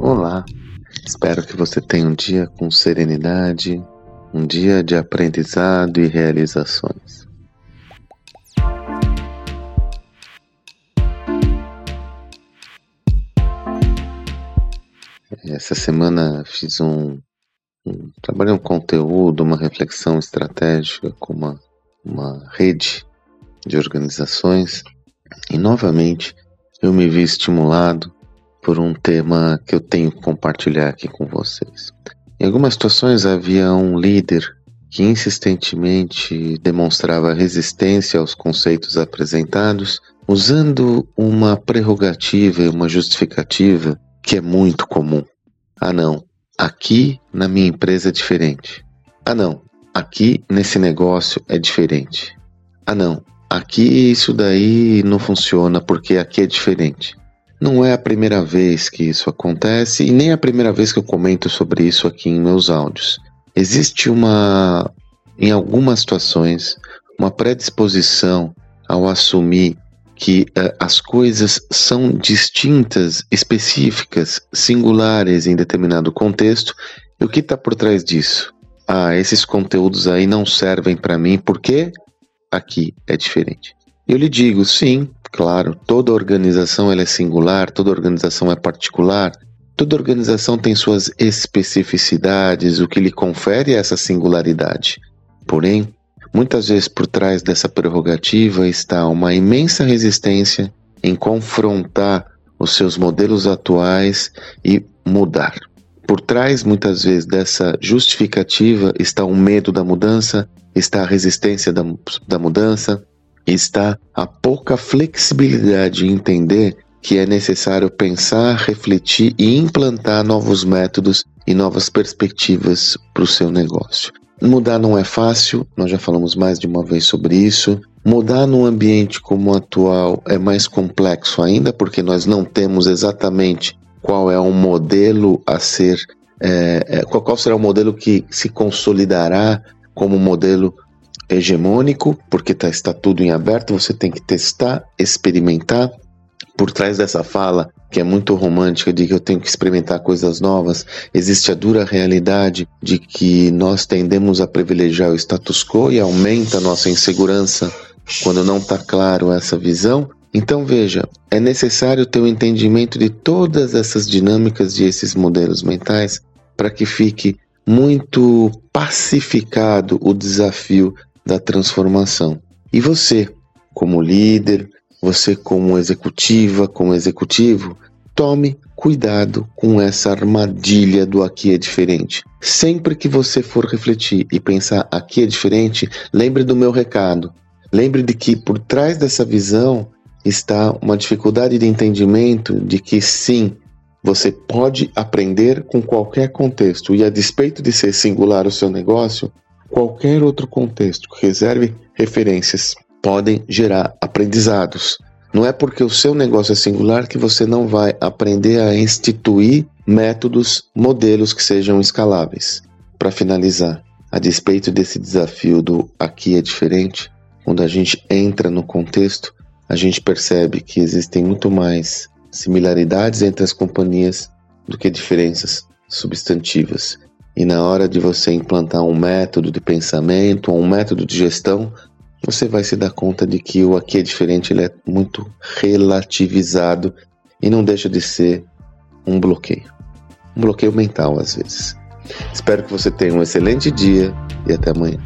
Olá, espero que você tenha um dia com serenidade, um dia de aprendizado e realizações. Essa semana fiz um, um trabalhei um conteúdo, uma reflexão estratégica com uma, uma rede de organizações e novamente eu me vi estimulado por um tema que eu tenho que compartilhar aqui com vocês. Em algumas situações havia um líder que insistentemente demonstrava resistência aos conceitos apresentados, usando uma prerrogativa e uma justificativa que é muito comum. Ah, não, aqui na minha empresa é diferente. Ah, não, aqui nesse negócio é diferente. Ah, não, aqui isso daí não funciona porque aqui é diferente. Não é a primeira vez que isso acontece e nem a primeira vez que eu comento sobre isso aqui em meus áudios. Existe uma, em algumas situações, uma predisposição ao assumir que uh, as coisas são distintas, específicas, singulares em determinado contexto. E o que está por trás disso? Ah, esses conteúdos aí não servem para mim porque aqui é diferente. Eu lhe digo, sim, Claro, toda organização é singular, toda organização é particular, toda organização tem suas especificidades, o que lhe confere essa singularidade. Porém, muitas vezes por trás dessa prerrogativa está uma imensa resistência em confrontar os seus modelos atuais e mudar. Por trás, muitas vezes, dessa justificativa está o medo da mudança, está a resistência da, da mudança, está a pouca flexibilidade em entender que é necessário pensar, refletir e implantar novos métodos e novas perspectivas para o seu negócio. Mudar não é fácil, nós já falamos mais de uma vez sobre isso. Mudar num ambiente como o atual é mais complexo ainda, porque nós não temos exatamente qual é o modelo a ser, é, é, qual será o modelo que se consolidará como modelo hegemônico, porque tá, está tudo em aberto, você tem que testar, experimentar. Por trás dessa fala, que é muito romântica, de que eu tenho que experimentar coisas novas, existe a dura realidade de que nós tendemos a privilegiar o status quo e aumenta a nossa insegurança quando não está claro essa visão. Então veja, é necessário ter o um entendimento de todas essas dinâmicas e esses modelos mentais para que fique muito pacificado o desafio da transformação. E você, como líder, você como executiva, como executivo, tome cuidado com essa armadilha do aqui é diferente. Sempre que você for refletir e pensar aqui é diferente, lembre do meu recado. Lembre de que por trás dessa visão está uma dificuldade de entendimento de que sim, você pode aprender com qualquer contexto e a despeito de ser singular o seu negócio, qualquer outro contexto que reserve referências podem gerar aprendizados. Não é porque o seu negócio é singular que você não vai aprender a instituir métodos, modelos que sejam escaláveis. Para finalizar, a despeito desse desafio do aqui é diferente, quando a gente entra no contexto, a gente percebe que existem muito mais similaridades entre as companhias do que diferenças substantivas. E na hora de você implantar um método de pensamento ou um método de gestão, você vai se dar conta de que o aqui é diferente, ele é muito relativizado e não deixa de ser um bloqueio. Um bloqueio mental às vezes. Espero que você tenha um excelente dia e até amanhã.